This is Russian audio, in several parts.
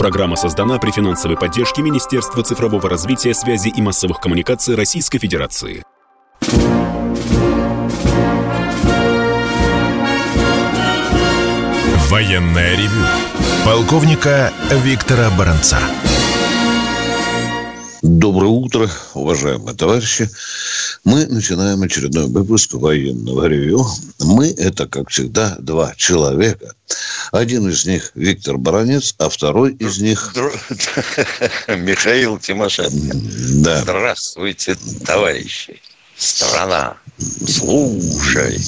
Программа создана при финансовой поддержке Министерства цифрового развития, связи и массовых коммуникаций Российской Федерации. Военная ревю. Полковника Виктора Баранца. Доброе утро, уважаемые товарищи. Мы начинаем очередной выпуск военного ревю. Мы – это, как всегда, два человека. Один из них Виктор Баранец, а второй из них... Михаил Тимошенко. Да. Здравствуйте, товарищи. Страна, слушай.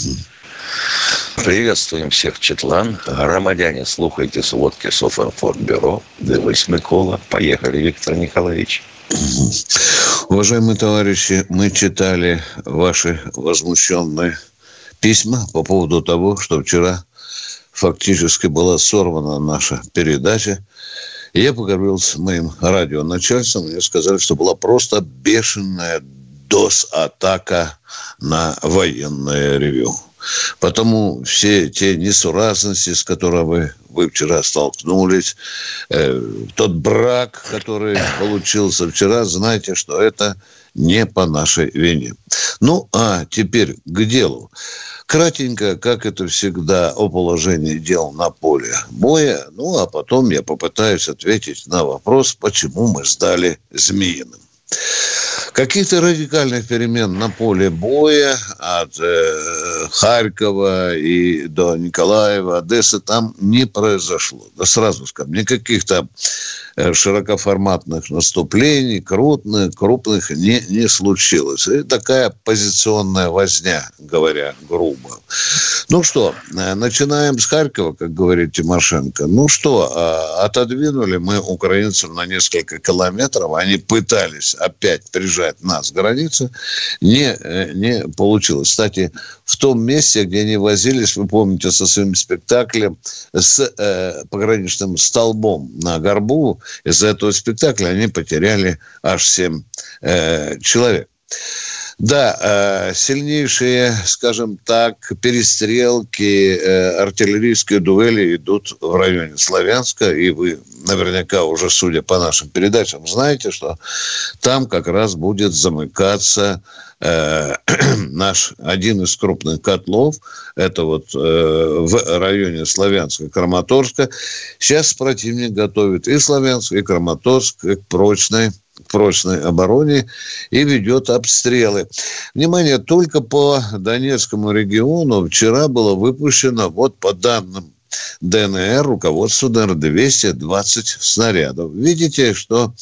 Приветствуем всех, Четлан. Громадяне, слухайте сводки Софинформбюро. Дивись, Микола. Поехали, Виктор Николаевич. Уважаемые товарищи, мы читали ваши возмущенные письма по поводу того, что вчера фактически была сорвана наша передача. Я поговорил с моим радионачальством, мне сказали, что была просто бешеная ДОС-атака на военное ревю. Потому все те несуразности, с которыми вы, вчера столкнулись, э, тот брак, который получился вчера, знаете, что это не по нашей вине. Ну, а теперь к делу. Кратенько, как это всегда, о положении дел на поле боя. Ну, а потом я попытаюсь ответить на вопрос, почему мы сдали Змеиным. Каких-то радикальных перемен на поле боя от э, Харькова и до Николаева, Одессы там не произошло. Да сразу скажем, никаких-то Э, широкоформатных наступлений, крупных, крупных не, не случилось. И такая позиционная возня, говоря грубо. Ну что, э, начинаем с Харькова, как говорит Тимошенко. Ну что, а, отодвинули мы украинцев на несколько километров. Они пытались опять прижать нас к границе. Не, э, не получилось. Кстати, в том месте, где они возились, вы помните, со своим спектаклем с э, пограничным столбом на горбу, из-за этого спектакля они потеряли аж 7 э, человек. Да, э, сильнейшие, скажем так, перестрелки, э, артиллерийские дуэли идут в районе Славянска, и вы наверняка уже, судя по нашим передачам, знаете, что там как раз будет замыкаться э, наш один из крупных котлов, это вот э, в районе Славянска, Краматорска. Сейчас противник готовит и Славянск, и Краматорск к прочной прочной обороне и ведет обстрелы. Внимание, только по Донецкому региону вчера было выпущено, вот по данным ДНР, руководство ДНР 220 снарядов. Видите, что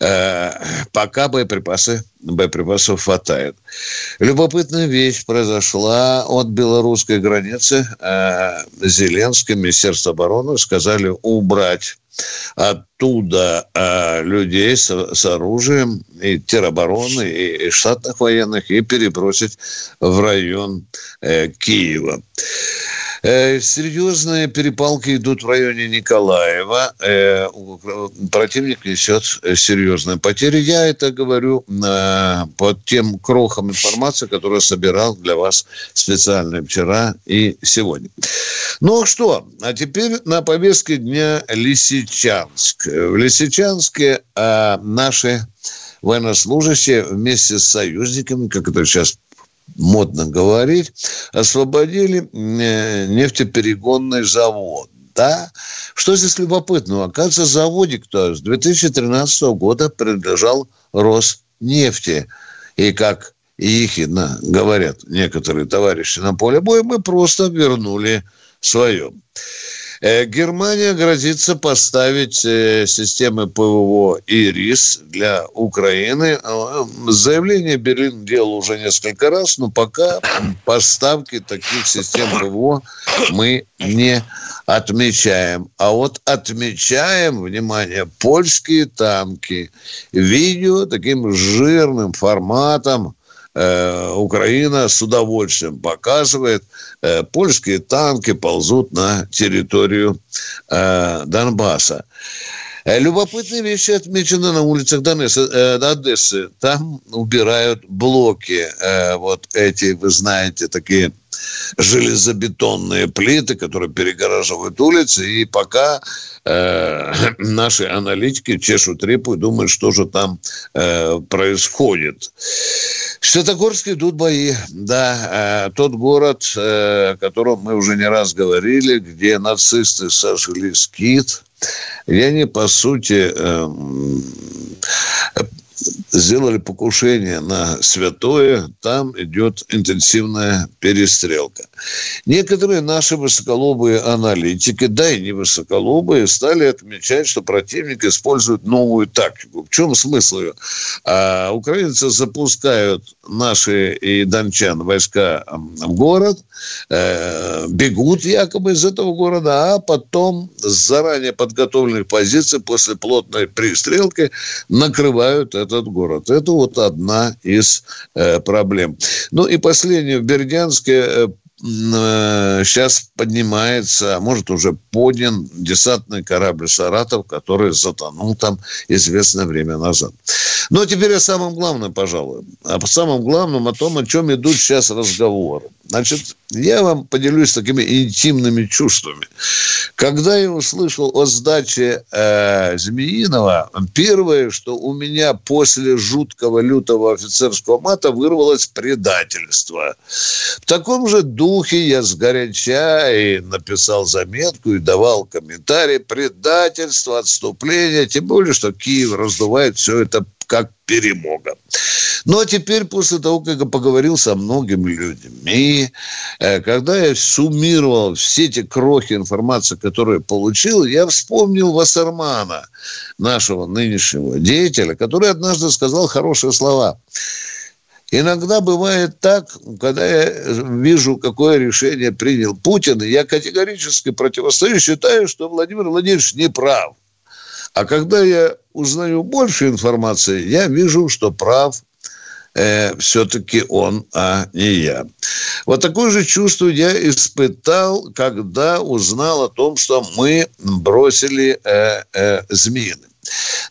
э, пока боеприпасы, боеприпасов хватает. Любопытная вещь произошла от белорусской границы. Э, Зеленский, Министерство обороны сказали убрать оттуда э, людей с, с оружием и теробороны, и, и штатных военных, и перебросить в район э, Киева. Э, серьезные перепалки идут в районе Николаева. Э, противник несет серьезные потери. Я это говорю э, под тем крохом информации, которую собирал для вас специально вчера и сегодня. Ну а что? А теперь на повестке дня Лисичанск. В Лисичанске наши военнослужащие вместе с союзниками, как это сейчас модно говорить, освободили э, нефтеперегонный завод. Да? Что здесь любопытного? Оказывается, заводик-то с 2013 года принадлежал Роснефти. И как ехидно говорят некоторые товарищи на поле боя, мы просто вернули свое. Э, Германия грозится поставить э, системы ПВО ИРИС для Украины. Э, заявление Берлин делал уже несколько раз, но пока поставки таких систем ПВО мы не отмечаем. А вот отмечаем, внимание, польские танки. Видео таким жирным форматом Украина с удовольствием показывает, э, польские танки ползут на территорию э, Донбасса. Любопытные вещи отмечены на улицах Донесса, Одессы. Там убирают блоки. Вот эти, вы знаете, такие железобетонные плиты, которые перегораживают улицы, и пока э, наши аналитики чешут репу и думают, что же там э, происходит. В Святогорске идут бои, да, э, тот город, э, о котором мы уже не раз говорили, где нацисты сожгли скит, и они, по сути, э, сделали покушение на святое, там идет интенсивная перестрелка. Некоторые наши высоколобые аналитики, да и не высоколобые, стали отмечать, что противник использует новую тактику. В чем смысл ее? А, украинцы запускают наши и дончан войска в город, э, бегут якобы из этого города, а потом с заранее подготовленных позиций после плотной пристрелки накрывают этот город. Это вот одна из э, проблем. Ну и последнее. В Бердянске э, сейчас э, поднимается, а может уже поднят десантный корабль «Саратов», который затонул там известное время назад. Но ну, а теперь о самом главном, пожалуй. О самом главном, о том, о чем идут сейчас разговоры. Значит, я вам поделюсь такими интимными чувствами. Когда я услышал о сдаче э, Змеиного, первое, что у меня после жуткого лютого офицерского мата вырвалось предательство. В таком же духе я сгоряча и написал заметку и давал комментарий. Предательство, отступление. Тем более, что Киев раздувает все это как перемога. Ну, а теперь, после того, как я поговорил со многими людьми, э, когда я суммировал все эти крохи информации, которые получил, я вспомнил Вассермана, нашего нынешнего деятеля, который однажды сказал хорошие слова. Иногда бывает так, когда я вижу, какое решение принял Путин, я категорически противостою, считаю, что Владимир Владимирович не прав. А когда я узнаю больше информации, я вижу, что прав э, все-таки он, а не я. Вот такое же чувство я испытал, когда узнал о том, что мы бросили э, э, Змеиным.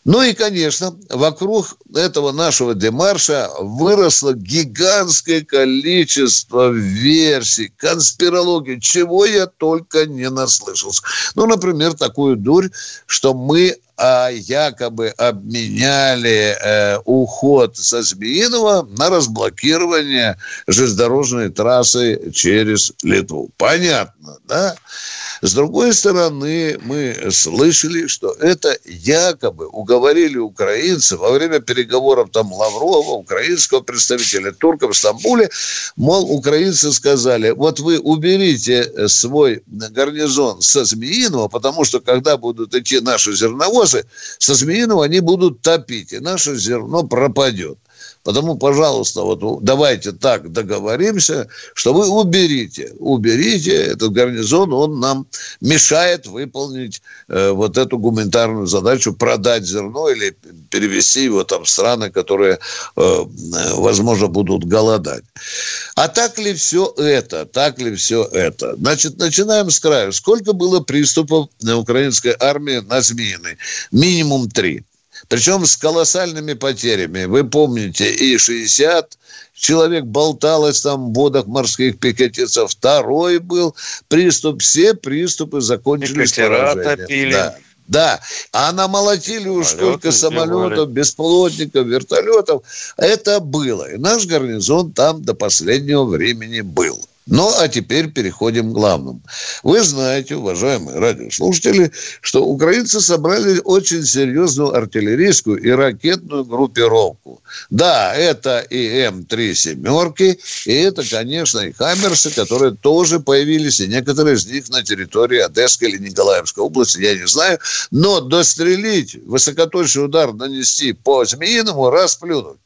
Ну и, конечно, вокруг этого нашего демарша выросло гигантское количество версий, конспирологии, чего я только не наслышался. Ну, например, такую дурь, что мы а якобы обменяли э, уход со Змеиного на разблокирование железнодорожной трассы через Литву. Понятно, да? С другой стороны, мы слышали, что это якобы уговорили украинцев во время переговоров там Лаврова, украинского представителя турков в Стамбуле, мол, украинцы сказали, вот вы уберите свой гарнизон со Змеиного, потому что когда будут идти наши зерновозы, со Змеиного они будут топить, и наше зерно пропадет. Потому, пожалуйста, вот давайте так договоримся, что вы уберите, уберите этот гарнизон, он нам мешает выполнить э, вот эту гуманитарную задачу, продать зерно или перевести его там в страны, которые, э, возможно, будут голодать. А так ли все это? Так ли все это? Значит, начинаем с краю. Сколько было приступов на украинской армии на Змеиной? Минимум три. Причем с колоссальными потерями. Вы помните, и 60 человек болталось там в водах морских пикетицев. Второй был приступ. Все приступы закончились поражением. Да. Да, а намолотили уж сколько самолетов, беспилотников, вертолетов. Это было. И наш гарнизон там до последнего времени был. Ну, а теперь переходим к главному. Вы знаете, уважаемые радиослушатели, что украинцы собрали очень серьезную артиллерийскую и ракетную группировку. Да, это и М-3 «семерки», и это, конечно, и «Хаммерсы», которые тоже появились, и некоторые из них на территории Одесской или Николаевской области, я не знаю. Но дострелить, высокоточный удар нанести по Змеиному, расплюнуть.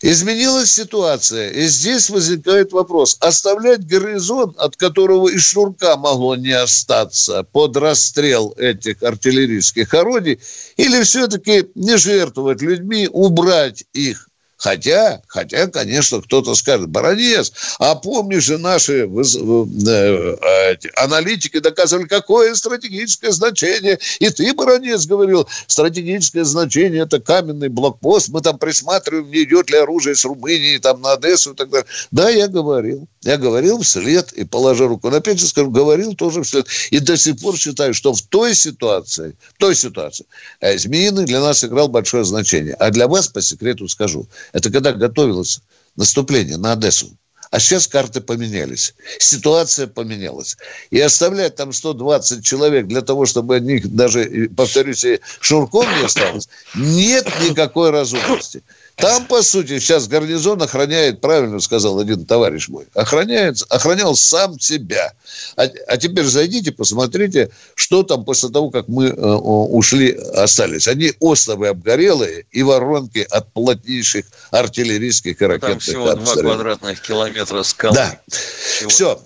Изменилась ситуация, и здесь возникает вопрос, оставлять гарнизон, от которого и шнурка могло не остаться под расстрел этих артиллерийских орудий, или все-таки не жертвовать людьми, убрать их Хотя, хотя, конечно, кто-то скажет, Баранец, а помнишь же наши э, аналитики доказывали, какое стратегическое значение. И ты, Баранец, говорил, стратегическое значение – это каменный блокпост, мы там присматриваем, не идет ли оружие с Румынии там, на Одессу и так далее. Да, я говорил. Я говорил вслед и положа руку на печень, скажу, говорил тоже вслед. И до сих пор считаю, что в той ситуации, в той ситуации, э, Змеиный для нас играл большое значение. А для вас, по секрету скажу, это когда готовилось наступление на Одессу. А сейчас карты поменялись. Ситуация поменялась. И оставлять там 120 человек для того, чтобы от даже, повторюсь, шурком не осталось, нет никакой разумности. Там, по сути, сейчас гарнизон охраняет, правильно сказал один товарищ мой, охраняет, охранял сам себя. А, а теперь зайдите, посмотрите, что там после того, как мы э, ушли, остались. Они остовы обгорелые и воронки от плотнейших артиллерийских и ракетных Там всего обстрелов. 2 квадратных километра скалы. Да. Всего. Все.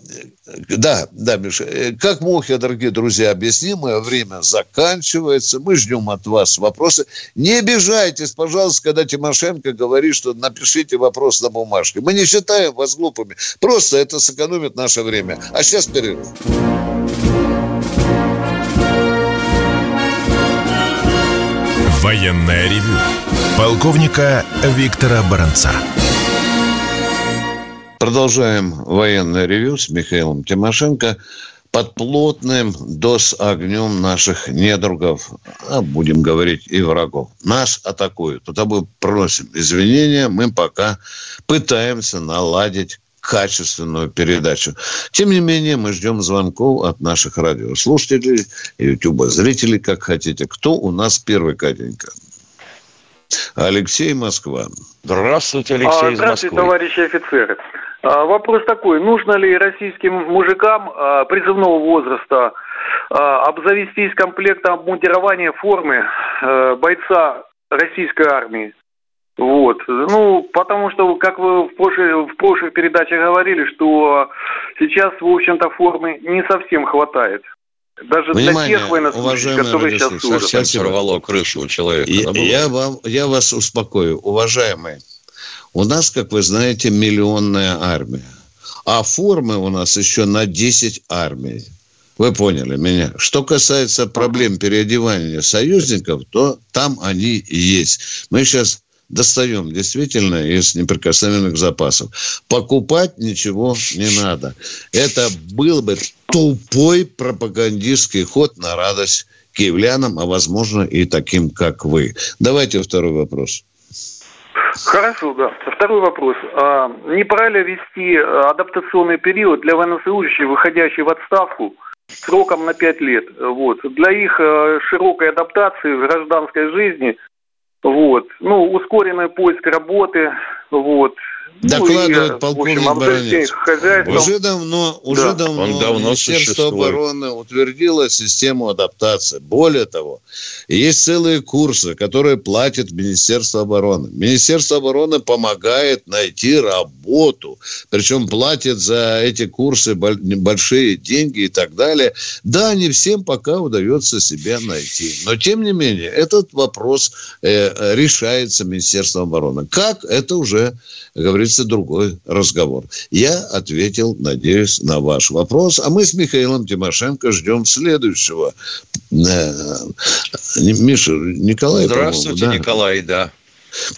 Да, да, Миша. Э, Как Мохи, дорогие друзья, объясним, мое время заканчивается. Мы ждем от вас вопросы. Не обижайтесь, пожалуйста, когда Тимошенко говорит, что напишите вопрос на бумажке. Мы не считаем вас глупыми. Просто это сэкономит наше время. А сейчас перерыв. Военное ревю полковника Виктора Баранца. Продолжаем военное ревю с Михаилом Тимошенко под плотным дос-огнем наших недругов, а будем говорить и врагов. Нас атакуют. Потому просим извинения, мы пока пытаемся наладить качественную передачу. Тем не менее, мы ждем звонков от наших радиослушателей и ютуба-зрителей, как хотите. Кто у нас первый, Катенька? Алексей Москва. Здравствуйте, А, Алексей из Здравствуйте, Москвы. товарищи офицеры. А, Вопрос такой. Нужно ли российским мужикам а, призывного возраста а, обзавестись комплектом обмундирования формы а, бойца российской армии? Вот. Ну, потому что, как вы в, прошлой, в прошлых передачах говорили, что сейчас, в общем-то, формы не совсем хватает. Даже Внимание, для тех военнослужащих, уважаемые которые сейчас служат. Совсем сорвало крышу у человека. Я, я вам, я вас успокою, уважаемые. У нас, как вы знаете, миллионная армия. А формы у нас еще на 10 армий. Вы поняли меня. Что касается проблем переодевания союзников, то там они есть. Мы сейчас достаем действительно из неприкосновенных запасов. Покупать ничего не надо. Это был бы тупой пропагандистский ход на радость киевлянам, а возможно и таким, как вы. Давайте второй вопрос. Хорошо, да. Второй вопрос. А, не пора ли ввести э, адаптационный период для военнослужащих, выходящих в отставку, сроком на 5 лет? Вот. Для их э, широкой адаптации в гражданской жизни, вот. Ну, ускоренный поиск работы, вот. Докладывает ну, и, полковник в общем, Баранец. хозяйством. Уже давно, уже Да. давно, Он давно Министерство существует. обороны утвердило систему адаптации. Более того, есть целые курсы, которые платит Министерство обороны. Министерство обороны помогает найти работу, причем платит за эти курсы боль- большие деньги и так далее. Да, не всем пока удается себя найти, но тем не менее этот вопрос э, э, решается Министерством обороны. Как это уже как говорится, другой разговор. Я ответил, надеюсь, на ваш вопрос. А мы с Михаилом Тимошенко ждем следующего. Э, Миша, Николай, Здравствуйте, да? Николай, да.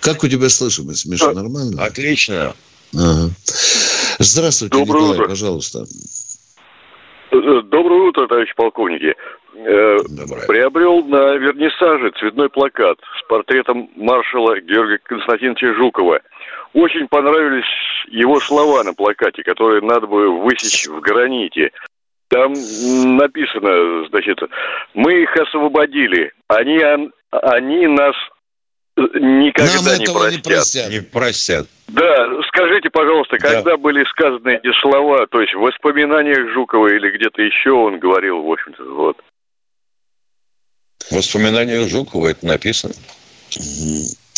Как у тебя слышимость, Миша, нормально? Отлично. Ага. Здравствуйте, Доброе Николай, утро. пожалуйста. Э, Доброе утро, товарищ полковники. Э, Доброе. Приобрел на вернисаже цветной плакат с портретом маршала Георгия Константиновича Жукова. Очень понравились его слова на плакате, которые надо бы высечь в граните. Там написано, значит, мы их освободили, они, они нас э, никогда Нам не этого простят. не простят. Не простят. Да, скажите, пожалуйста, Да. когда были сказаны эти слова, то есть в воспоминаниях Жукова или где-то еще он говорил, в общем-то, вот. В воспоминаниях Жукова это написано.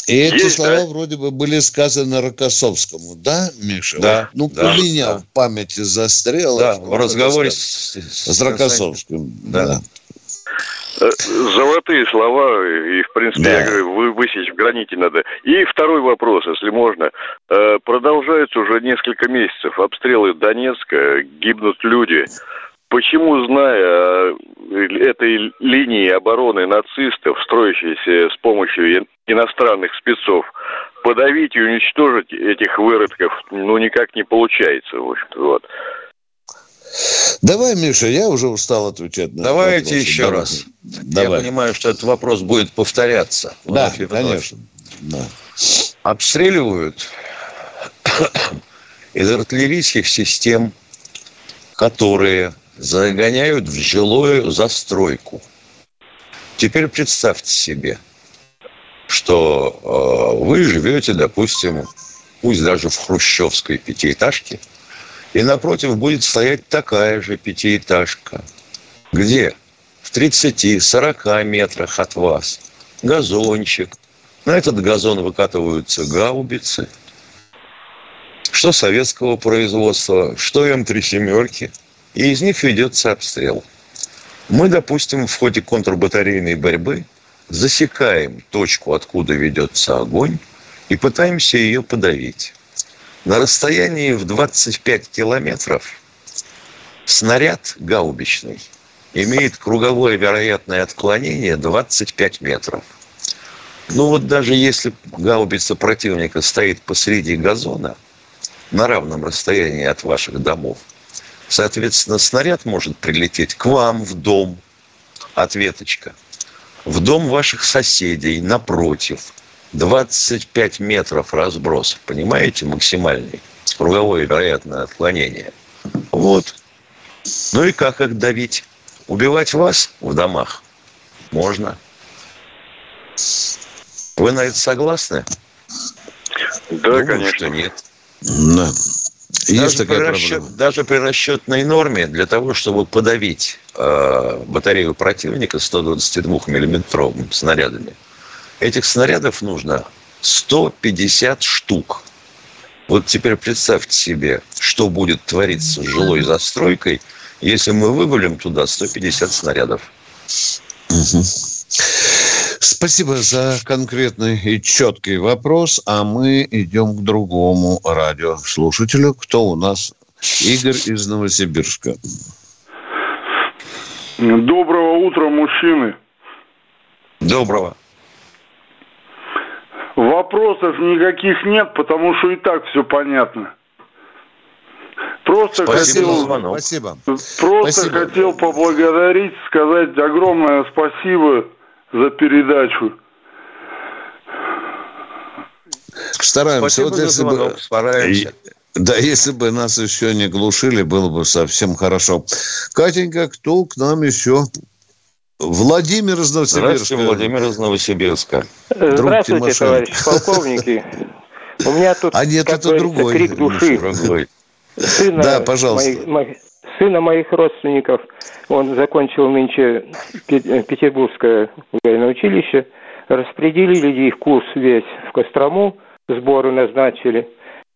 И эти Есть, слова да? вроде бы были сказаны Рокоссовскому, да, Миша? Да, Ну, да, у меня да. в памяти застряло. Да, в разговоре с, С Рокоссовским, Да. да. Э, Золотые слова, и, в принципе, Да. я говорю, вы высечь в граните надо. И второй вопрос, если можно. Э, Продолжаются уже несколько месяцев обстрелы Донецка, гибнут люди. Почему, зная э, этой линии обороны нацистов, строящейся с помощью ин- иностранных спецов, подавить и уничтожить этих выродков, ну, никак не получается, в общем-то, вот. Давай, Миша, я уже устал отвечать на Давайте вопросы. еще Давай. раз. Давай. Я понимаю, что этот вопрос будет повторяться. Да, Вновь вновь. конечно. Да. Обстреливают из артиллерийских систем, которые загоняют в жилую застройку. Теперь представьте себе, что э, вы живете, допустим, пусть даже в хрущевской пятиэтажке, и напротив будет стоять такая же пятиэтажка, где в 30-40 метрах от вас газончик. На этот газон выкатываются гаубицы, что советского производства, что М3 семерки, и из них ведется обстрел. Мы, допустим, в ходе контрбатарейной борьбы засекаем точку, откуда ведется огонь, и пытаемся ее подавить. На расстоянии в 25 километров снаряд гаубичный имеет круговое вероятное отклонение 25 метров. Ну вот даже если гаубица противника стоит посреди газона, на равном расстоянии от ваших домов, соответственно, снаряд может прилететь к вам в дом, ответочка, в дом ваших соседей напротив, 25 метров разброс, понимаете, максимальный, круговое вероятное отклонение. Вот. Ну и как их давить? Убивать вас в домах? Можно. Вы на это согласны? Да, Думаю, конечно. что нет. Да. Есть Даже при, такая расчет- проблема. даже при расчетной норме для того, чтобы подавить э, батарею противника 122-миллиметровыми снарядами, этих снарядов нужно 150 штук. Вот теперь представьте себе, что будет твориться с жилой застройкой, если мы вывалим туда 150 снарядов. Мгм. Спасибо за конкретный и четкий вопрос, а мы идем к другому радиослушателю. Кто у нас? Игорь из Новосибирска. Доброго утра, мужчины. Доброго. Вопросов никаких нет, потому что и так все понятно. Просто Спасибо за хотел, звонок. Спасибо. просто Спасибо. хотел поблагодарить, сказать огромное спасибо за передачу. Стараемся. Спасибо Вот если бы. Стараемся. да, если бы нас еще не глушили, было бы совсем хорошо. Катенька, кто к нам еще? Владимир из Новосибирска. Здравствуйте, Владимир из Новосибирска. Здравствуйте, Тимошенко. товарищи полковники. У меня тут, А нет, это другой. крик души. Дорогой. Сына Да, пожалуйста. моих- моих- сына моих родственников, он закончил нынче э, Петербургское военное училище, распределили их курс весь в Кострому, сборы назначили.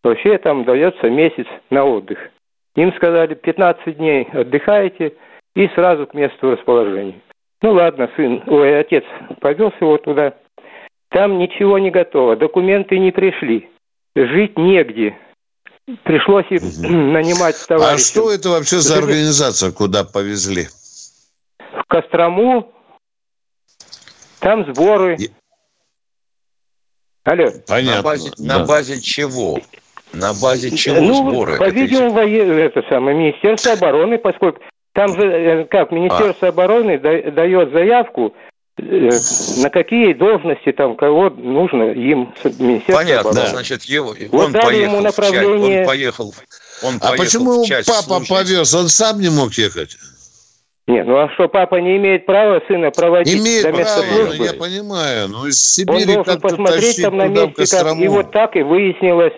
Вообще там дается месяц на отдых. Им сказали, 15 дней отдыхаете и сразу к месту расположения. Ну ладно, сын, ой, отец повез его туда. Там ничего не готово, документы не пришли, жить негде. Пришлось и нанимать А товарища что это вообще за организация, куда повезли? в Кострому. Там сборы. И- Алло. Понятно. На базе, да. на базе чего? На базе чего ну, сборы? по-видимому, вое- это самое, Министерство обороны, поскольку там же, э, как, Министерство обороны да- дает заявку, на какие должности там, кого нужно им, Министерство Понятно, обороны. значит, его, Вот он поехал ему в часть, направление- он поехал, он А поехал почему в его часть папа служить. повез? Он сам не мог ехать? Нет, ну а что, папа не имеет права сына проводить Имеет до места право, ну, службы? я понимаю. Но из Он Сибири должен как-то посмотреть тащить там на месте, как... И вот так и выяснилось.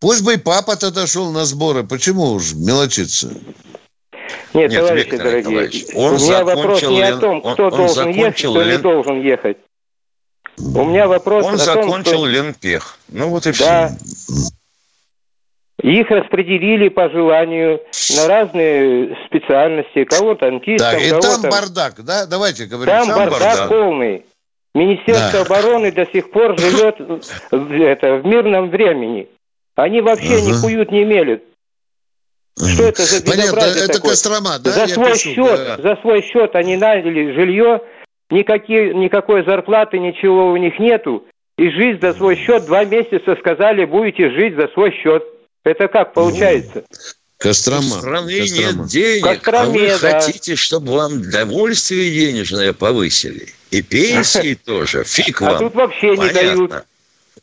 Пусть бы и папа тогда шел на сборы. Почему уж мелочиться? Нет, Нет, товарищи Виктор дорогие, Николаевич, у он меня вопрос закончил не о том, кто он должен ехать, кто не лен- должен ехать. У меня вопрос Он о том, закончил что Ленпех. Ну вот и Да. все. их распределили по желанию на разные специальности. Кого танкистом, Так, и кого там там... бардак, да? Давайте говорить. Там сам бардак, бардак. полный. Министерство Да. обороны до сих пор живет в, это, в мирном времени. Они вообще Ага. не куют, не мелют. Что это за Понятно, безобразие это такое? Кострома, да? за свой пишу, счет, да. за свой счет они наняли жилье, никакие, никакой зарплаты, ничего у них нету. и жить за свой счет. Два месяца сказали, будете жить за свой счет. Это как получается? Кострома. В стране Кострома. нет денег, Костроме, а вы да. хотите, чтобы вам довольствие денежное повысили. И пенсии тоже. Фиг А вам. тут вообще не дают.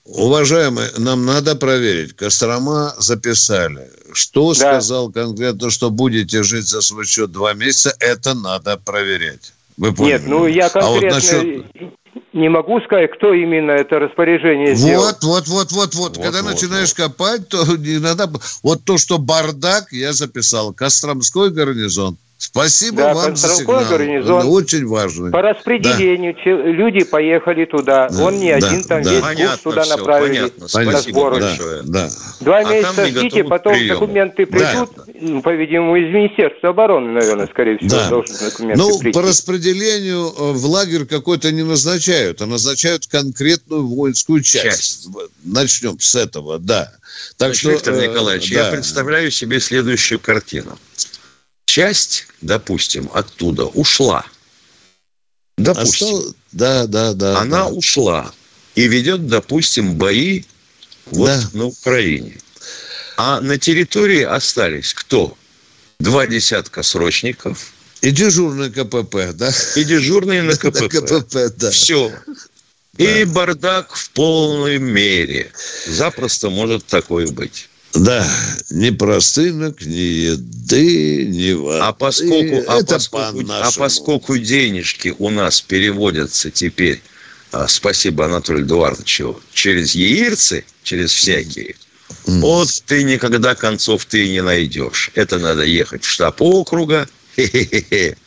Уважаемые, нам надо проверить. Кострома записали. Что Да. сказал конкретно, что будете жить за свой счет два месяца, это надо проверять. Вы поняли? Нет, ну я А вот конкретно насчет... не могу сказать, кто именно это распоряжение сделал. Вот, вот, вот, вот, вот. Вот, Когда вот, начинаешь копать, то не надо... Вот то, что бардак, я записал. Костромской гарнизон. Спасибо Да, вам за сигнал. гарнизон. Он очень важный. По распределению че- люди поехали туда. Да, Он не да, один, там да. весь Понятно курс туда всё, направили. понятно. Сбору. Да, да. Два А месяца ждите, потом приему. документы придут, ну, по-видимому, из Министерства обороны, наверное, скорее всего, Да. должны документы Ну, прийти. по распределению э, в лагерь какой-то не назначают, а назначают конкретную воинскую часть. Часть. Начнем с этого, да. Так Значит, что, Виктор э, Николаевич, да. я представляю себе следующую картину. Часть, допустим, оттуда ушла. Допустим. Остал- Да, да, да. она да. ушла и ведет, допустим, бои вот Да. на Украине. А на территории остались кто? Два десятка срочников И дежурный КПП, да? и дежурные на На КПП. КПП, да. Все. И бардак в полной мере. Запросто может такое быть. Да, ни простынок, ни еды, ни воды. А поскольку, а, Это поскольку, а по-нашему. поскольку денежки у нас переводятся теперь, а, спасибо Анатолию Эдуардовичу, через яирцы, через всякие, вот ты никогда концов ты не найдешь. Это надо ехать в штаб округа. Хе-хе-хе. Мгм.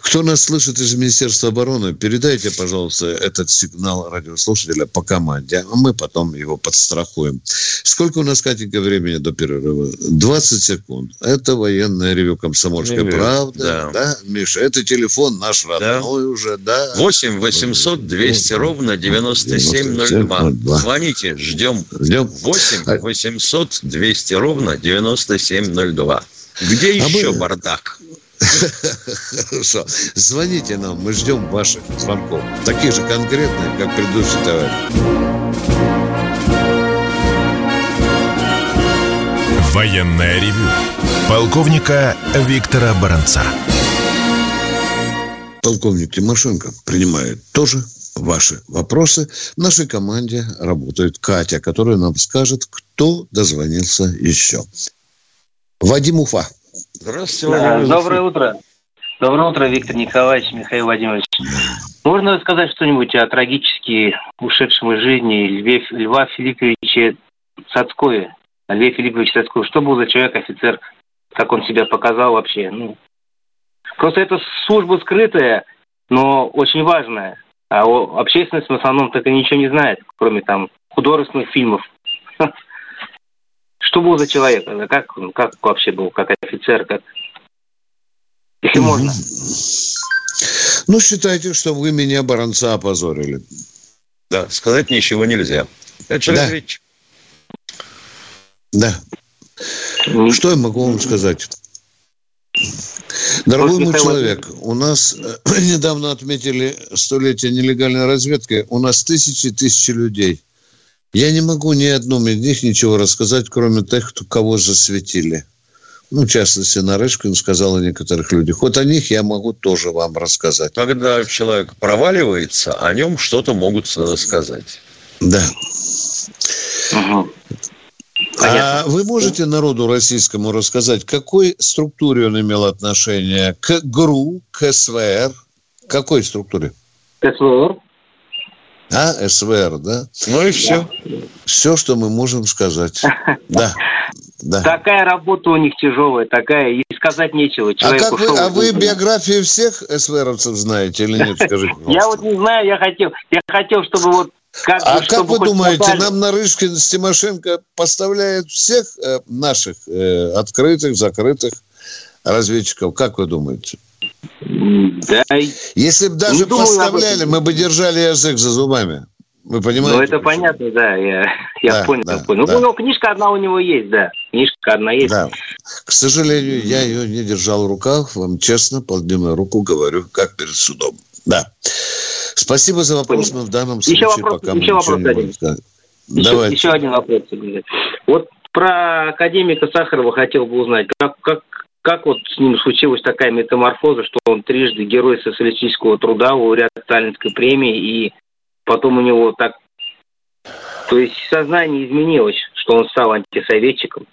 Кто нас слышит из Министерства обороны, передайте, пожалуйста, этот сигнал радиослушателя по команде, а мы потом его подстрахуем. Сколько у нас, Катенька, времени до перерыва? 20 секунд. Это военное ревю «Комсомольская Ревю, правда». да. Да. Миша, это телефон наш родной уже, да. 8 800 200 ровно 9702. Звоните, ждем. Ждем. 8 800 200 ровно 9702. Где А еще мы- бардак? Хорошо. Звоните нам, мы ждем ваших звонков. Такие же конкретные, как предыдущий товарищ. Военное ревю полковника Виктора Баранца. Полковник Тимошенко принимает тоже ваши вопросы. В нашей команде работает Катя, которая нам скажет, кто дозвонился еще. Вадим Уфа. Здравствуйте, Владимир Доброе утро. Доброе утро, Виктор Николаевич, Михаил Владимирович. Можно рассказать что-нибудь о трагически ушедшем из жизни Льве, Льва Филипповича Цацкове? О Льве Филипповиче Цацкове. Что был за человек, офицер? Как он себя показал вообще? Ну, просто это служба скрытая, но очень важная. А общественность в основном так и ничего не знает, кроме там художественных фильмов. Что был за человек? Как, как вообще был, как офицер, как... Если можно. Ну, считайте, что вы меня, Баранца, опозорили. Да, сказать ничего нельзя. Это Да. разведчик. Да. Что я могу вам сказать? Дорогой мой человек, у нас э, недавно отметили столетие нелегальной разведки. У нас тысячи и тысячи людей. Я не могу ни одному из них ничего рассказать, кроме тех, кто, кого засветили. Ну, в частности, Нарышкин сказал о некоторых людях. Вот о них я могу тоже вам рассказать. Когда человек проваливается, о нем что-то могут сказать. Да. Мгм. А вы можете народу российскому рассказать, к какой структуре он имел отношение? К ГРУ, к СВР? К какой структуре? СВР? А, СВР, да? Ну и все. Все, что мы можем сказать. Да. Да. Такая работа у них тяжелая, такая, и сказать нечего. А Человек как вы, ушел. а вы биографии всех СВРовцев знаете или нет? Скажите, Я вот не знаю, я хотел, я хотел, чтобы вот как А как вы думаете, нам Нарышкин с Тимошенко поставляет всех э, наших э, открытых, закрытых разведчиков? Как вы думаете? Да, Если бы даже думаю поставляли, мы бы держали язык за зубами. Вы понимаете? ну это почему? понятно, да, я, я Да, понял, да, понял. да. Ну, него книжка одна у него есть, да, книжка одна есть. Да. К сожалению, я ее не держал в руках. Вам честно, поднимая руку, говорю, как перед судом. Да. Спасибо за вопрос, но в данном случае еще вопрос, пока мы еще вопрос не один. будем сказать. Еще, Давайте. еще один вопрос. Вот про академика Сахарова хотел бы узнать. Как, как, как вот с ним случилась такая метаморфоза, что он трижды герой социалистического труда, лауреат Сталинской премии, и потом у него так... То есть сознание изменилось, что он стал антисоветчиком.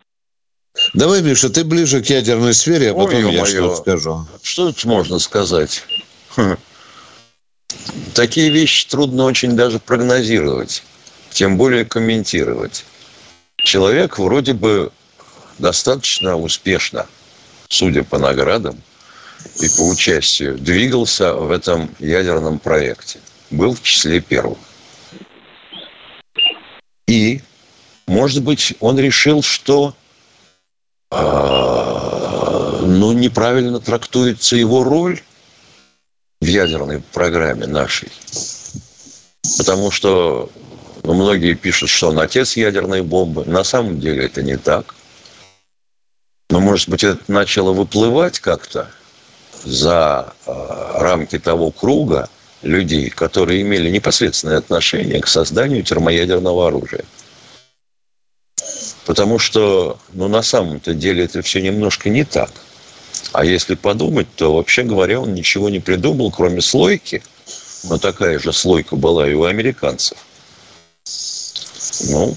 Давай, Миша, ты ближе к ядерной сфере, а Ой, потом я ё-моё. что-то скажу. Что тут можно сказать? Хм. Такие вещи трудно очень даже прогнозировать, тем более комментировать. Человек вроде бы достаточно успешно, судя по наградам и по участию, двигался в этом ядерном проекте. Был в числе первых. И, может быть, он решил, что а, ну, неправильно трактуется его роль в ядерной программе нашей. Потому что ну, многие пишут, что он отец ядерной бомбы. На самом деле это не так. Но, может быть, это начало выплывать как-то за э, рамки того круга людей, которые имели непосредственное отношение к созданию термоядерного оружия. Потому что, ну, на самом-то деле это все немножко не так. А если подумать, то, вообще говоря, он ничего не придумал, кроме слойки. Но такая же слойка была и у американцев. Ну,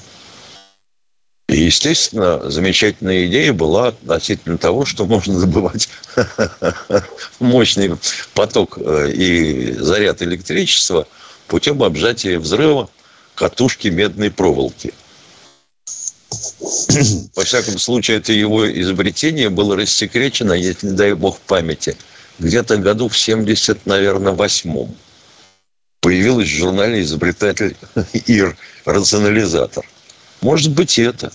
и, естественно, замечательная идея была относительно того, что можно добывать мощный поток э, и заряд электричества путем обжатия взрыва катушки медной проволоки. Во всяком случае, это его изобретение было рассекречено, если не дай бог памяти, где-то году в 70, наверное, восьмом. Появилось в журнале изобретатель ИР, рационализатор. Может быть, это.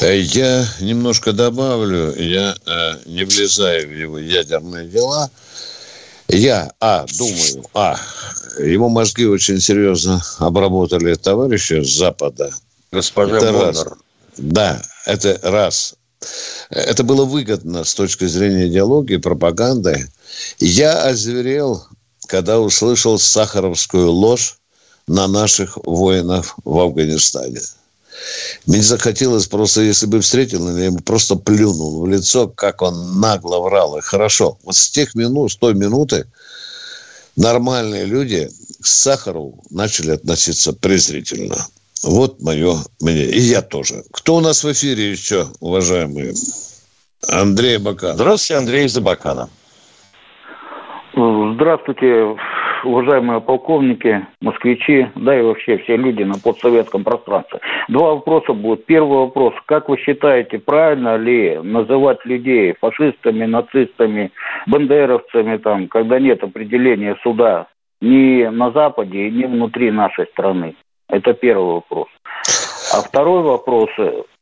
Э, Я немножко добавлю, я э, не влезаю в его ядерные дела. Я, а, думаю, а, его мозги очень серьезно обработали товарищи с Запада. Госпожа Это раз. Да, это раз. Это было выгодно с точки зрения идеологии, пропаганды. Я озверел, когда услышал сахаровскую ложь на наших воинов в Афганистане. Мне захотелось просто, если бы встретил, я бы просто плюнул в лицо, как он нагло врал. И хорошо. Вот с тех минут, с той минуты нормальные люди к Сахарову начали относиться презрительно. Вот мое мнение. И я тоже. Кто у нас в эфире еще, уважаемые? Андрей Бакан. Здравствуйте, Андрей из Абакана. Здравствуйте, уважаемые полковники, москвичи, да и вообще все люди на постсоветском пространстве. Два вопроса будут. Первый вопрос. Как вы считаете, правильно ли называть людей фашистами, нацистами, бандеровцами, там, когда нет определения суда ни на Западе, ни внутри нашей страны? Это первый вопрос. А второй вопрос.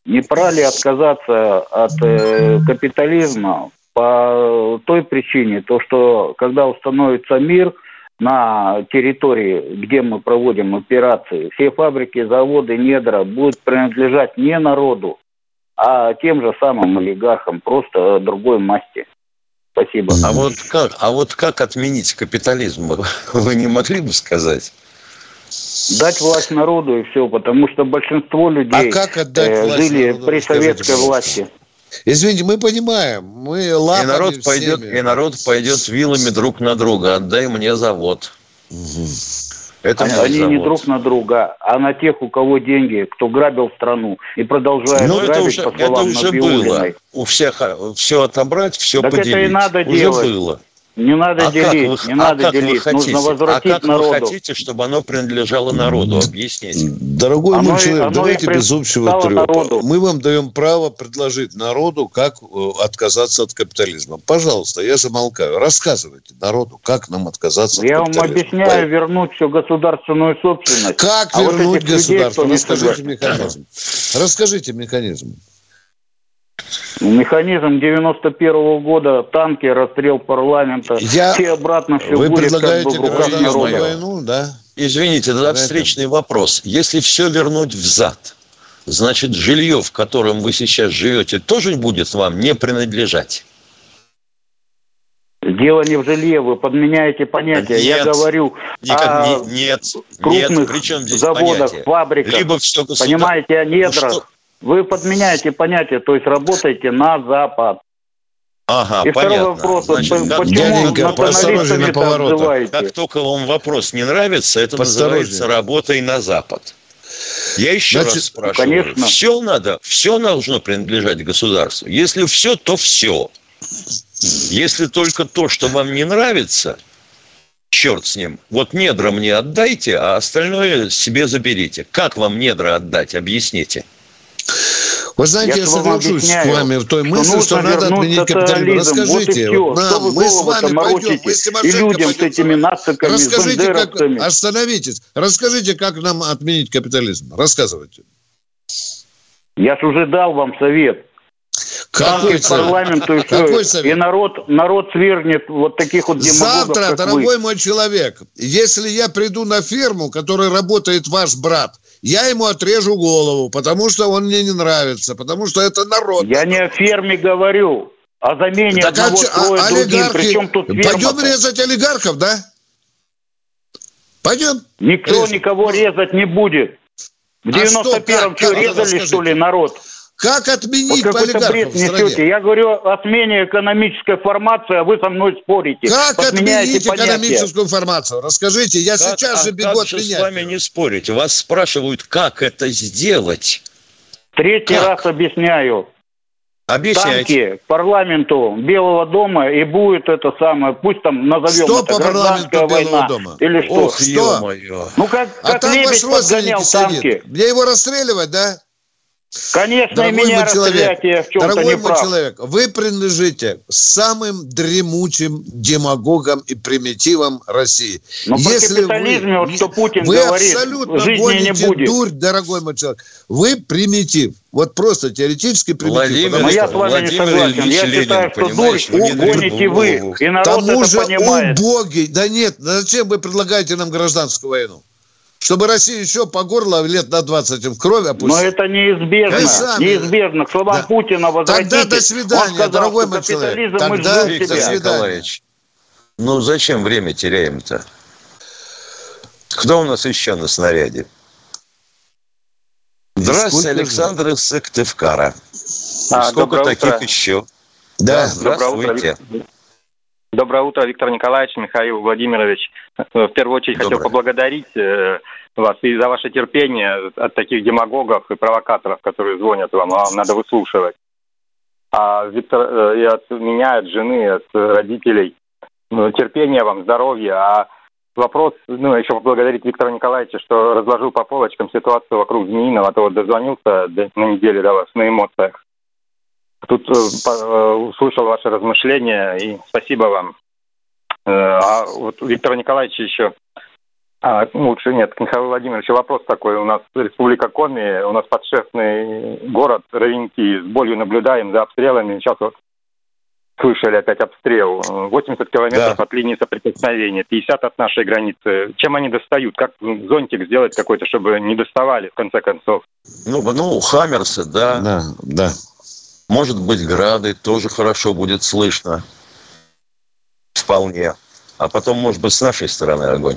Не пора ли отказаться от э, капитализма по той причине, то что когда установится мир на территории, где мы проводим операции, все фабрики, заводы, недра будут принадлежать не народу, а тем же самым олигархам, просто другой масти. Спасибо. А вот как, а вот как отменить капитализм? Вы не могли бы сказать? Дать власть народу и все, потому что большинство людей А как отдать э, власть жили народу, при советской власти. Извините, мы понимаем. Мы И лапами народ, пойдет, всеми. и народ пойдет вилами друг на друга. Отдай мне завод. Это Они, мой они завод. не друг на друга, а на тех, у кого деньги, кто грабил страну и продолжает Ну, это грабить уже, по это словам уже Набиуллиной. было. У всех все отобрать, все Так это и поделить. надо уже делать. было. Не надо а делить, как вы, не а надо как вы делить. хотите? Нужно возвратить а как народу. вы хотите, чтобы оно принадлежало народу? Объясните. Дорогой Оно мой человек, оно давайте без общего трепа. народу. Мы вам даем право предложить народу, как э, отказаться от капитализма. Пожалуйста, я замолкаю. Рассказывайте народу, как нам отказаться Я от вам капитализма. объясняю вернуть всю государственную собственность. Как А вот вернуть людей, государство? Расскажите механизм. Расскажите механизм. Механизм 91 года, танки, расстрел парламента, Я- все обратно все Вы будет как бы предлагаете в руках народа. войну, да? Извините, тогда встречный вопрос. Если все вернуть взад, значит, жилье, в котором вы сейчас живете, тоже будет вам не принадлежать? Дело не в жилье, вы подменяете понятия. Я Нет. говорю Никак, о не- нет, крупных нет, при чем здесь заводах, понятие? фабриках. Либо все государ- Понимаете, о Ну недрах. что- Вы подменяете понятие, то есть работаете на Запад. Ага, И второй понятно. вопрос, Значит, как- почему Дяденька, поосторожней на поворотах. называете? Как только вам вопрос не нравится, это называется работой на Запад. Я еще Значит, раз спрашиваю. конечно. Все надо, все должно принадлежать государству. Если все, то все. Если только то, что вам не нравится, черт с ним. Вот недра мне отдайте, а остальное себе заберите. Как вам недра отдать? Объясните. Вы знаете, Я я, же соглашусь с объясняю, вами в той что мысли, что, нужно надо отменить капитализм. Вот Расскажите всё. нам, Что мы с вами пойдем, мы с И людям с пойдем этими с вами. нациками, с Расскажите, как... Остановитесь. Расскажите, как нам отменить капитализм. Рассказывайте. Я ж уже дал вам совет. Какой Какой совет? парламенту и Какой все. совет? И народ, народ свергнет вот таких вот демагогов, Завтра, дорогой вы. мой человек, если я приду на ферму, которой работает ваш брат, я ему отрежу голову, потому что он мне не нравится, потому что это народ. Я не о ферме говорю, о замене Так, а одного а строя другим. олигархи- Причем тут Пойдем ферма резать олигархов, да? Пойдем. Никто Резать. никого резать не будет. В А что, 91-м как, что, резали, что ли, народ? Как Вот отменить какой-то олигархов бред в стране? несете. Я говорю о смене экономической формации, а вы со мной спорите. Как отменить понятия. экономическую информацию? Расскажите, я Как- сейчас а же бегу как же с отменять. вами не спорить? Вас спрашивают, как это сделать. Третий Как? раз объясняю. Объясняйте. Танки парламенту Белого дома и будет это самое, пусть там назовем Что это по парламенту Белого война. дома? Или что? Ох, Что? ё-моё. Ну как, А как там лебедь подгонял танки. сидит. Мне его расстреливать, да? Конечно, Дорогой меня мой человек, дорогой не мой прав. человек, вы принадлежите самым дремучим демагогам и примитивам России. Но про капитализме, вот что Путин вы говорит, абсолютно жизни гоните не будет. дурь, дорогой мой человек. Вы примитив. Вот просто теоретически примитив. Владимир, потому Но я что- с вами не Владимир согласен. Ильич Я Ленин, считаю, что дурь ну, не гоните вы. И народ тому это же понимает. убогий. Да нет, зачем вы предлагаете нам гражданскую войну? Чтобы Россия еще по горло лет на 20 им в крови опустила. Но это неизбежно. Сами- Неизбежно. К словам Да. Путина возвратитесь. Тогда до свидания, Он сказал, дорогой мой человек. капитализм мы Тогда до свидания. Николаевич, ну зачем время теряем-то? Кто у нас еще на снаряде? Здравствуйте? Александр из Сыктывкара. А, Сколько таких утро. еще? Да. здравствуйте. Доброе утро, Виктор Николаевич, Михаил Владимирович. Э, В первую очередь хотел Доброе. поблагодарить э, вас и за ваше терпение от таких демагогов и провокаторов, которые звонят вам, а вам надо выслушивать. А Виктор, э, и от меня, от жены, от родителей, ну, терпения вам, здоровья. А вопрос, ну, еще поблагодарить Виктора Николаевича, что разложил по полочкам ситуацию вокруг Змеиного, а то вот дозвонился до- на неделю до вас на эмоциях. Тут услышал ваши размышления, и спасибо вам. Э, А вот у Виктора Николаевича еще, а, ну, лучше нет, к Михаилу Владимировичу вопрос такой. У нас Республика Коми, у нас подшефный город Ровенки, с болью наблюдаем за обстрелами. Сейчас вот слышали опять обстрел. 80 километров Да. от линии соприкосновения, 50 от нашей границы. Чем они достают? Как зонтик сделать какой-то, чтобы не доставали, в конце концов? Ну, ну, Хаммерсы, да. Да, да. Может быть, грады тоже хорошо будет слышно. Вполне. А потом, может быть, с нашей стороны огонь.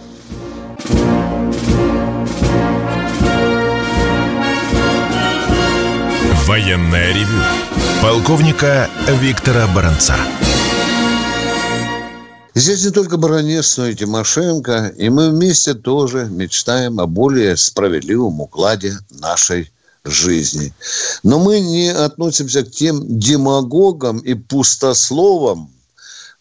Военное ревю полковника Виктора Баранца. Здесь не только Баранец, но и Тимошенко. И мы вместе тоже мечтаем о более справедливом укладе нашей жизни. Но мы не относимся к тем демагогам и пустословам,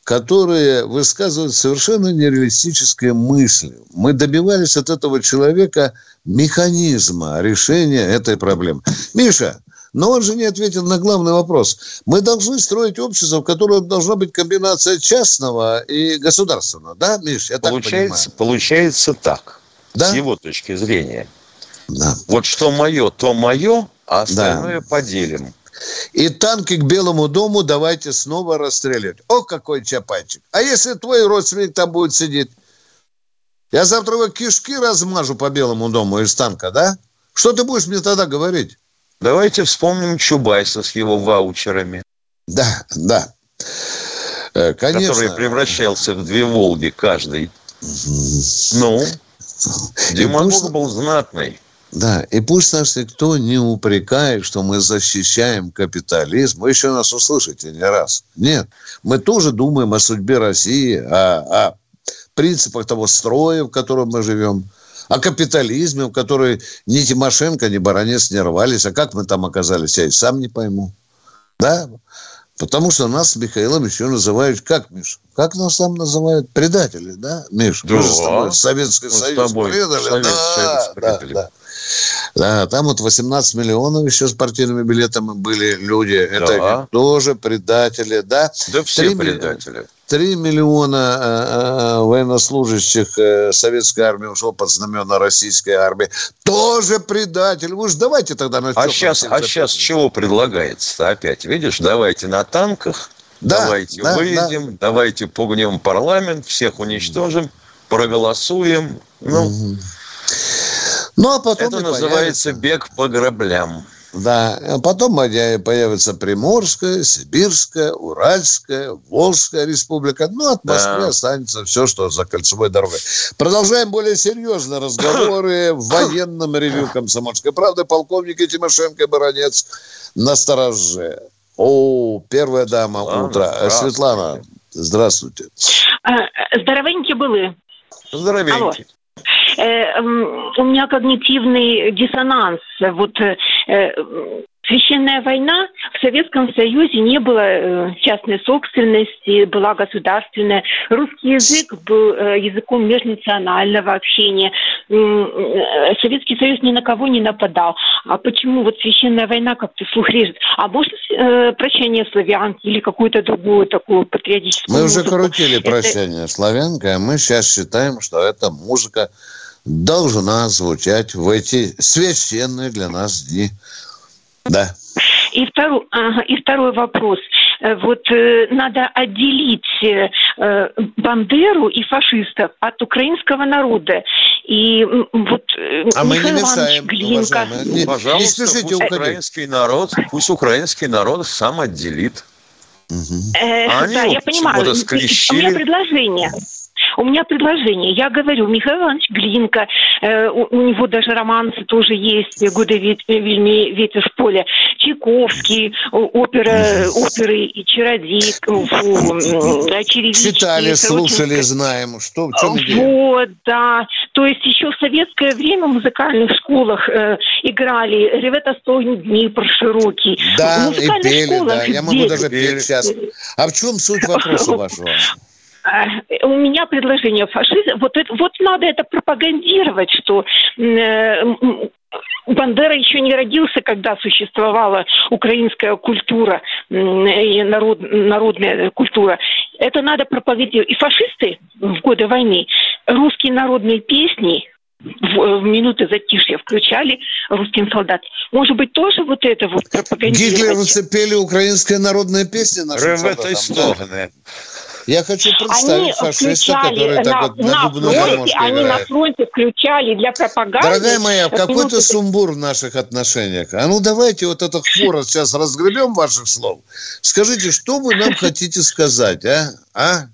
которые высказывают совершенно нереалистические мысли. Мы добивались от этого человека механизма решения этой проблемы. Миша, но он же не ответил на главный вопрос. Мы должны строить общество, в котором должна быть комбинация частного и государственного. Да, Миш, я так Получается, получается так, Да? с его точки зрения. понимаю? Да. Вот что мое, то мое, а остальное поделим. И танки к Белому дому давайте снова расстреливать. О, какой чапанчик. А если твой родственник там будет сидеть? Я завтра его кишки размажу по Белому дому из танка, да? Что ты будешь мне тогда говорить? Давайте вспомним Чубайса с его ваучерами. Да, да. Э, Конечно. который превращался в две Волги каждый. Ну, демагог был знатный. Да, и пусть нас никто не упрекает, что мы защищаем капитализм. Вы еще нас услышите не раз. Нет, мы тоже думаем о судьбе России, о, о принципах того строя, в котором мы живем, о капитализме, в который ни Тимошенко, ни Баранец не рвались. А как мы там оказались, я и сам не пойму. Да, Потому что нас с Михаилом еще называют, как, Миш? Как нас там называют? Предатели, да, Миш? Да. Мы же с тобой Советский Мы с Союз тобой предали. Совет- да, Союз да, предали. да. Да, там вот 18 миллионов еще с партийными билетами были люди. Это Да. тоже предатели, да? Да все Три ми- предатели. 3 миллиона э, э, военнослужащих э, советской армии ушло под знамена российской армии. Тоже предатель. Вы же давайте тогда начнем. А сейчас, а сейчас чего предлагается опять? Видишь, давайте на танках, Да, давайте да, выйдем, давайте пугнем парламент, всех уничтожим, проголосуем. Ну, Ну, а потом это называется бег по граблям. Да, а потом появится Приморская, Сибирская, Уральская, Волжская республика. Ну, от Москвы Да. останется все, что за кольцевой дорогой. Продолжаем более серьезные разговоры в военном ревю «Комсомольской правды». Полковники Тимошенко и Баранец на стороже. О, первая дама Светлана, утра. Здравствуйте. Светлана, здравствуйте. Э, Здоровенькі були. Здоровенький. Э, у меня когнитивный диссонанс. Вот э, э, священная война в Советском Союзе не было частной собственности, была государственная. Русский язык был языком межнационального общения. Советский Союз ни на кого не нападал. А почему вот священная война как-то слух режет? А может э, прощание славянки или какую-то другую такую патриотическую Мы уже музыку? крутили Это- прощание славянка, а мы сейчас считаем, что эта музыка должна звучать в эти священные для нас дни. Да. И второй, ага, и второй вопрос. Э, Вот э, надо отделить э, э, Бандеру и фашистов от украинского народа. И вот э, А мы не мешаем, Глинка... Не- Пожалуйста, не спешите пусть уходить. украинский народ, пусть украинский народ сам отделит. Э, А они да, его я понимаю. почему-то У меня предложение. У меня предложение. Я говорю, Михаил Иванович Глинка, э, у, у него даже романсы тоже есть, «Годы ве- вельми ветер в поле», Чайковский, опера, оперы и чародей, фу, черевички, Читали, слушали, знаем. Что, в чем идея? Вот, да. То есть еще в советское время в музыкальных школах э, играли «Ревета стогнет Днепр широкий». Да, и пели, да. Я могу даже петь сейчас. А в чем суть вопроса вашего? А, У меня предложение фашизм. Вот, это, вот надо это пропагандировать, что э, Бандера еще не родился, когда существовала украинская культура и народ, народная культура. Это надо проповедовать. И фашисты в годы войны русские народные песни в, в минуты затишья включали русским солдатам. Может быть, тоже вот это вот пропагандировать? Гитлеровцы пели украинские народные песни нашим солдатам. Я хочу Они представить фашиста, включали который так на, вот на на губную фронте, гармошку они на играет. фронте включали для пропаганды. Дорогая моя, какой-то минуты- сумбур в наших отношениях. А ну давайте вот этот хворост сейчас разгребем ваших слов. Скажите, что вы нам хотите сказать, а? А?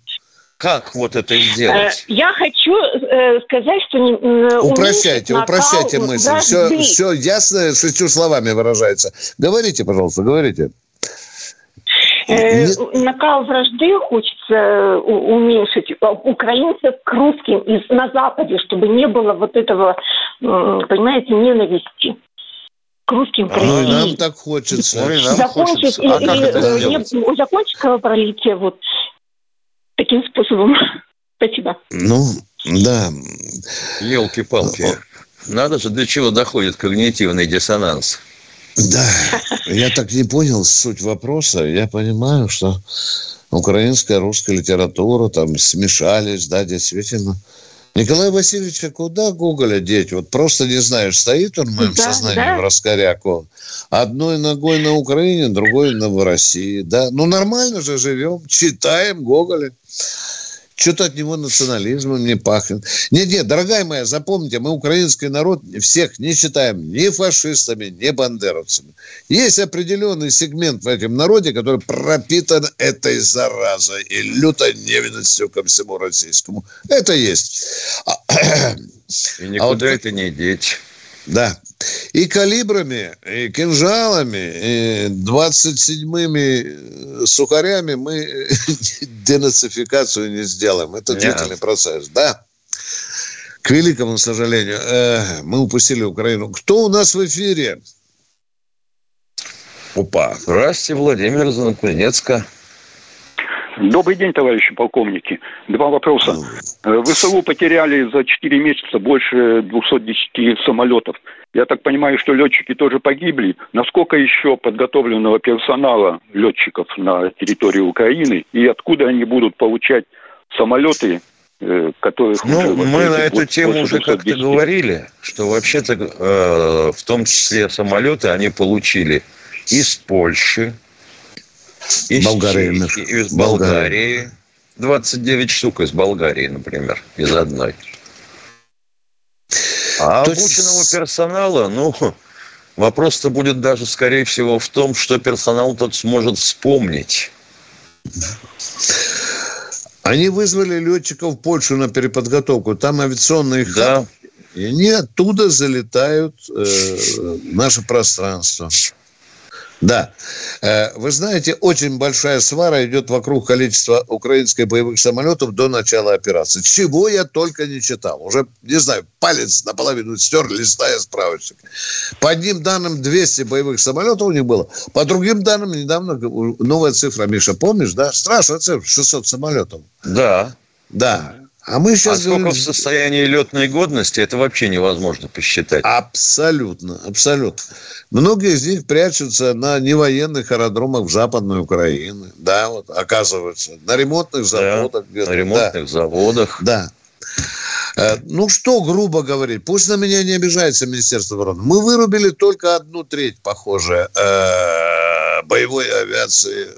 Как вот это Э, сделать? Я хочу э, сказать, что э, Упрощайте, упрощайте мысль. Все, все ясно, шестью словами выражается. Говорите, пожалуйста, говорите. Э, Не- накал вражды хочется э, уменьшить э, украинцев к русским из, на Западе, чтобы не было вот этого, понимаете, ненависти к русским нам России. так хочется. Ой, нам закончить хочется. и, А как и, это сделать? не- закончить кровопролитие вот таким способом. Спасибо. Ну, да. Елки-палки. Надо же, до чего доходит когнитивный диссонанс. Да, я так не понял суть вопроса. Я понимаю, что украинская, русская литература там смешались, да, действительно. Николай Васильевич, а куда Гоголя деть? Вот просто не знаешь, стоит он в моем Да, сознании да. в раскоряку. Одной ногой на Украине, другой на в России. Да, ну нормально же живем, читаем Гоголя. Что-то от него национализмом не пахнет. Нет, нет, дорогая моя, запомните, мы украинский народ всех не считаем ни фашистами, ни бандеровцами. Есть определенный сегмент в этом народе, который пропитан этой заразой и лютой ненавистью ко всему российскому. Это есть. И никуда а вот... это не деть. Да. И калибрами, и кинжалами, и 27-ми сухарями мы денацификацию не сделаем. Это длительный процесс. Да. К великому сожалению, э, мы упустили Украину. Кто у нас в эфире? Опа. Здравствуйте, Владимир Занокунецка. Добрый день, товарищи полковники. Два вопроса. Э, ВСУ потеряли за 4 месяца больше 210 самолетов. Я так понимаю, что летчики тоже погибли. Насколько еще подготовленного персонала летчиков на территории Украины и откуда они будут получать самолеты, э, которых ну, мы на эту тему уже как-то говорили, что вообще-то э, в том числе самолеты они получили из Польши, из Болгарии. Чехии, из Болгарии. 29 штук из Болгарии, например, из одной. А То обученного есть... персонала, ну, вопрос-то будет даже, скорее всего, в том, что персонал тот сможет вспомнить. Они вызвали летчиков в Польшу на переподготовку. Там авиационные да. И они оттуда залетают э, в наше пространство. Да. Э, вы знаете, очень большая свара идет вокруг количества украинских боевых самолетов до начала операции. Чего я только не читал. Уже, не знаю, палец наполовину стер, листая справочник. По одним данным 200 боевых самолетов у них было. По другим данным, недавно новая цифра, Миша, помнишь, да? Страшная цифра, 600 самолетов. Да. Да. А мы сейчас... А сколько говорим... в состоянии летной годности, это вообще невозможно посчитать. Абсолютно, абсолютно. Многие из них прячутся на невоенных аэродромах в Западной Украине. Да, вот, оказывается. На ремонтных заводах. Да, на ремонтных да. заводах. Да. Ну, что грубо говорить, пусть на меня не обижается Министерство обороны. Мы вырубили только одну треть, похоже, э, боевой авиации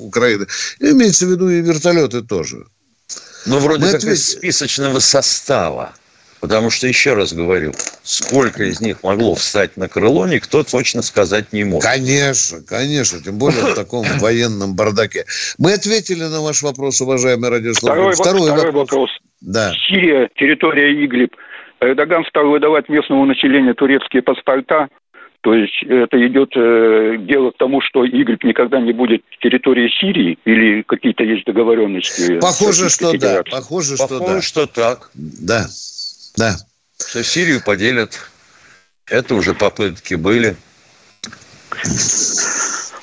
Украины. Имеется в виду и вертолеты тоже. Ну, вроде Мы как ответили. из списочного состава. Потому что, еще раз говорю, сколько из них могло встать на крыло, никто точно сказать не мог. Конечно, конечно, тем более в таком военном бардаке. Мы ответили на ваш вопрос, уважаемый радиослушатель. Второй, второй, второй вопрос. вопрос. Да. Сирия, территория Иглиб. Эрдоган стал выдавать местному населению турецкие паспорта то есть это идет э, дело к тому, что Иглеб никогда не будет территорией Сирии или какие-то есть договоренности? Похоже, что да. Похоже, что Похоже, да. что так. Да. Да. Что Сирию поделят. Это уже попытки были.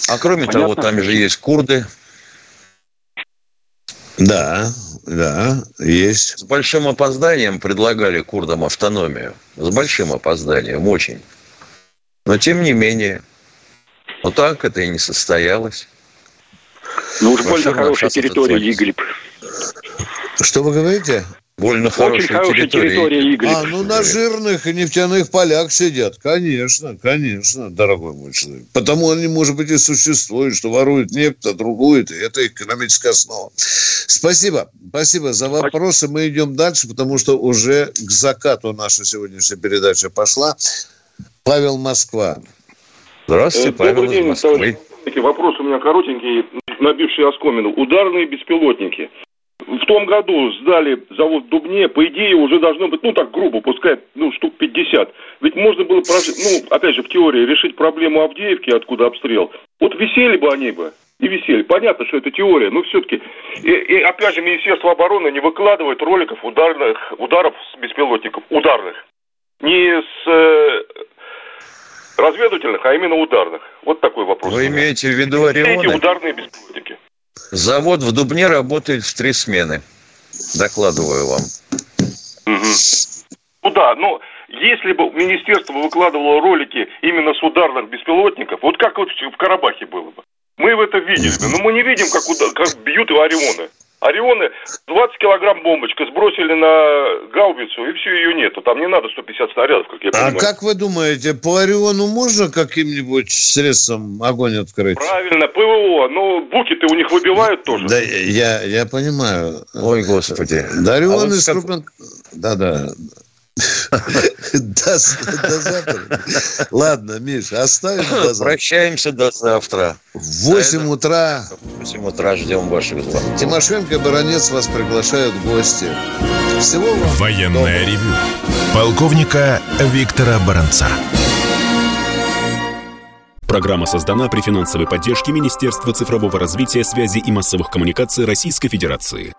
А кроме Понятно. того, там же есть курды. Да, да, есть. С большим опозданием предлагали курдам автономию. С большим опозданием, очень. Но тем не менее, вот так это и не состоялось. Ну уж больно хорошая территория Иглиб. Что вы говорите? Больно Очень хорошая территория, территория. А, ну на жирных и нефтяных полях сидят. Конечно, конечно, дорогой мой человек. Потому они, может быть, и существуют, что воруют нефть, а другуют. И это экономическая основа. Спасибо. Спасибо за вопросы. Мы идем дальше, потому что уже к закату наша сегодняшняя передача пошла. Павел Москва. Здравствуйте, э, Павел Добрый день, из Москвы. Вопрос у меня коротенький, набивший оскомину. Ударные беспилотники. В том году сдали завод в Дубне, по идее уже должно быть, ну так грубо, пускай, ну штук 50. Ведь можно было, ну опять же в теории, решить проблему Авдеевки, откуда обстрел. Вот висели бы они бы, и висели. Понятно, что это теория, но все-таки. И, и опять же, Министерство обороны не выкладывает роликов ударных, ударов с беспилотников, ударных. Не с э, разведывательных, а именно ударных. Вот такой вопрос. Вы имеете в виду Орионы? Эти ударные беспилотники. Завод в Дубне работает в три смены. Докладываю вам. Угу. Ну да, но если бы министерство выкладывало ролики именно с ударных беспилотников, вот как вот в Карабахе было бы. Мы в это видели, но мы не видим, как, удар, как бьют Орионы. Орионы 20 килограмм бомбочка сбросили на гаубицу, и все, ее нету. Там не надо 150 снарядов, как я А понимаю. как вы думаете, по Ориону можно каким-нибудь средством огонь открыть? Правильно, ПВО. Но буки-то у них выбивают тоже. Да, я, я понимаю. Ой, господи. Да, Орион А вот как- крупно- Да-да. До, до завтра. Ладно, Миша, оставим до завтра. Прощаемся до завтра. В 8 утра В 8 утра ждем ваших звонков. Тимошенко Баранец вас приглашают в гости. Всего вам Военное ревю полковника Виктора Баранца. Программа создана при финансовой поддержке Министерства цифрового развития, связи и массовых коммуникаций Российской Федерации.